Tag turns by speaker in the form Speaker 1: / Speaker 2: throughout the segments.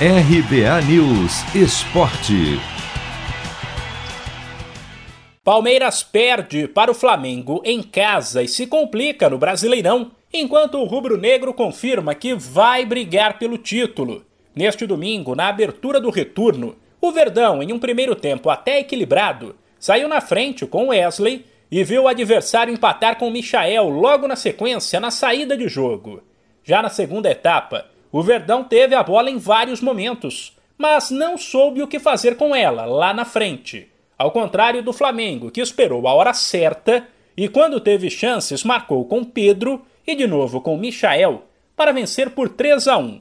Speaker 1: RBA News Esporte.
Speaker 2: Palmeiras perde para o Flamengo em casa e se complica no Brasileirão, enquanto o rubro-negro confirma que vai brigar pelo título. Neste domingo, na abertura do retorno, o Verdão, em um primeiro tempo até equilibrado, saiu na frente com Wesley e viu o adversário empatar com Michael logo na sequência na saída de jogo. Já na segunda etapa, o Verdão teve a bola em vários momentos, mas não soube o que fazer com ela lá na frente. Ao contrário do Flamengo, que esperou a hora certa e, quando teve chances, marcou com Pedro e de novo com Michael para vencer por 3 a 1.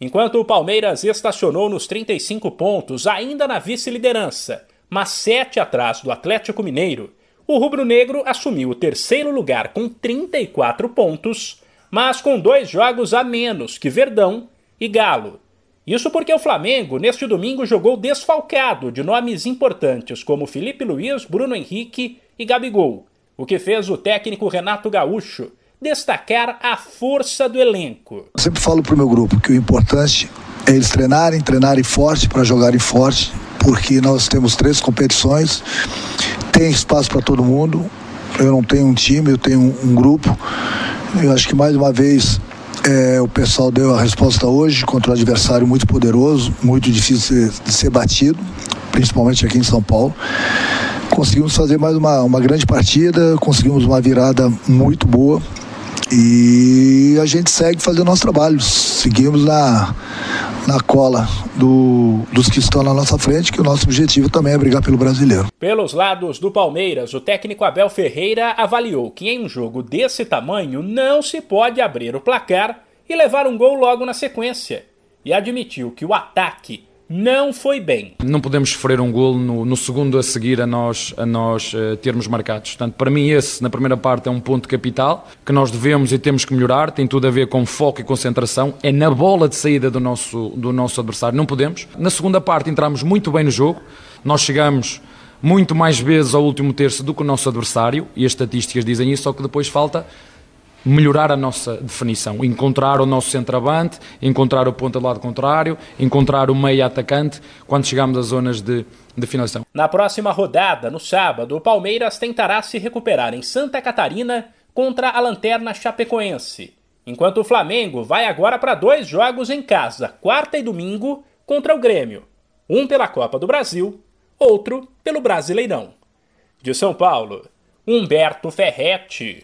Speaker 2: Enquanto o Palmeiras estacionou nos 35 pontos, ainda na vice-liderança, mas 7 atrás do Atlético Mineiro, o rubro-negro assumiu o terceiro lugar com 34 pontos mas com dois jogos a menos que Verdão e Galo. Isso porque o Flamengo, neste domingo, jogou desfalcado de nomes importantes como Felipe Luiz, Bruno Henrique e Gabigol, o que fez o técnico Renato Gaúcho destacar a força do elenco.
Speaker 3: Eu sempre falo para o meu grupo que o importante é eles treinarem, treinarem forte para jogarem forte, porque nós temos três competições, tem espaço para todo mundo. Eu não tenho um time, eu tenho um, um grupo eu acho que mais uma vez é, o pessoal deu a resposta hoje contra um adversário muito poderoso, muito difícil de ser, de ser batido, principalmente aqui em São Paulo. Conseguimos fazer mais uma, uma grande partida, conseguimos uma virada muito boa e a gente segue fazendo nosso trabalho. Seguimos na, na cola do, dos que estão na nossa frente, que o nosso objetivo também é brigar pelo brasileiro.
Speaker 2: Pelos lados do Palmeiras, o técnico Abel Ferreira avaliou que em um jogo desse tamanho não se pode abrir o placar e levar um gol logo na sequência. E admitiu que o ataque não foi bem.
Speaker 4: Não podemos sofrer um gol no, no segundo a seguir a nós, a nós uh, termos marcados. Portanto, para mim, esse, na primeira parte, é um ponto capital que nós devemos e temos que melhorar. Tem tudo a ver com foco e concentração. É na bola de saída do nosso, do nosso adversário. Não podemos. Na segunda parte, entramos muito bem no jogo. Nós chegamos muito mais vezes ao último terço do que o nosso adversário, e as estatísticas dizem isso, só que depois falta melhorar a nossa definição, encontrar o nosso centroavante, encontrar o ponta do lado contrário, encontrar o meio atacante quando chegamos às zonas de, de finalização.
Speaker 2: Na próxima rodada, no sábado, o Palmeiras tentará se recuperar em Santa Catarina contra a Lanterna Chapecoense, enquanto o Flamengo vai agora para dois jogos em casa, quarta e domingo, contra o Grêmio, um pela Copa do Brasil, outro pelo Brasileirão. De São Paulo, Humberto Ferretti.